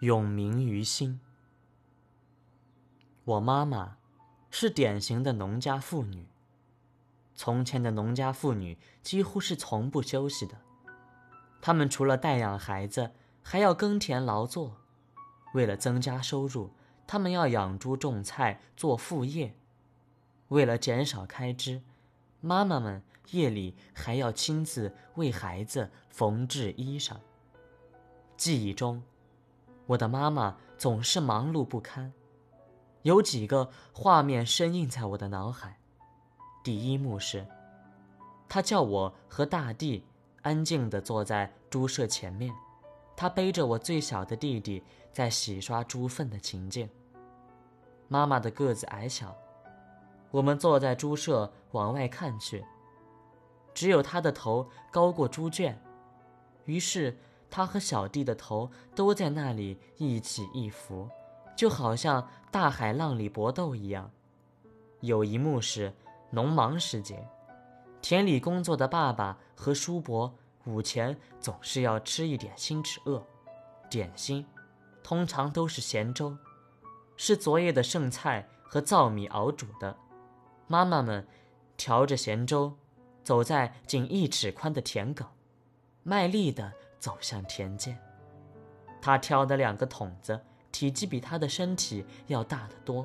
永铭于心。我妈妈是典型的农家妇女。从前的农家妇女几乎是从不休息的，她们除了带养孩子，还要耕田劳作。为了增加收入，她们要养猪、种菜、做副业。为了减少开支，妈妈们夜里还要亲自为孩子缝制衣裳。记忆中。我的妈妈总是忙碌不堪，有几个画面深印在我的脑海。第一幕是，她叫我和大弟安静地坐在猪舍前面，她背着我最小的弟弟在洗刷猪粪的情景。妈妈的个子矮小，我们坐在猪舍往外看去，只有她的头高过猪圈，于是。他和小弟的头都在那里一起一伏，就好像大海浪里搏斗一样。有一幕是农忙时节，田里工作的爸爸和叔伯午前总是要吃一点心止饿，点心通常都是咸粥，是昨夜的剩菜和糙米熬煮的。妈妈们调着咸粥，走在仅一尺宽的田埂，卖力的。走向田间，他挑的两个桶子体积比他的身体要大得多，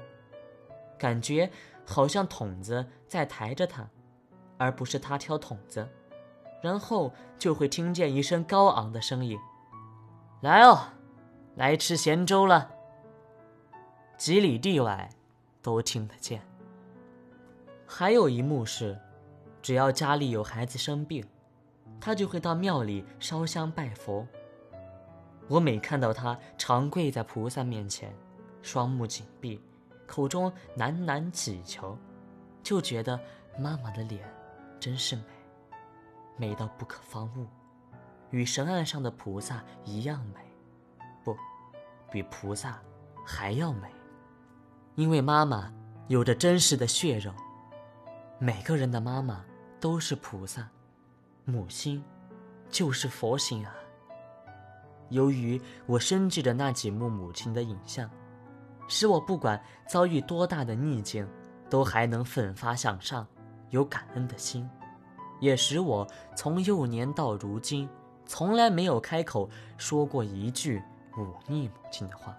感觉好像桶子在抬着他，而不是他挑桶子。然后就会听见一声高昂的声音：“来哦，来吃咸粥了。”几里地外都听得见。还有一幕是，只要家里有孩子生病。他就会到庙里烧香拜佛。我每看到他长跪在菩萨面前，双目紧闭，口中喃喃祈求，就觉得妈妈的脸真是美，美到不可方物，与神案上的菩萨一样美，不，比菩萨还要美，因为妈妈有着真实的血肉。每个人的妈妈都是菩萨。母亲，就是佛心啊。由于我深记着那几幕母亲的影像，使我不管遭遇多大的逆境，都还能奋发向上，有感恩的心，也使我从幼年到如今，从来没有开口说过一句忤逆母亲的话。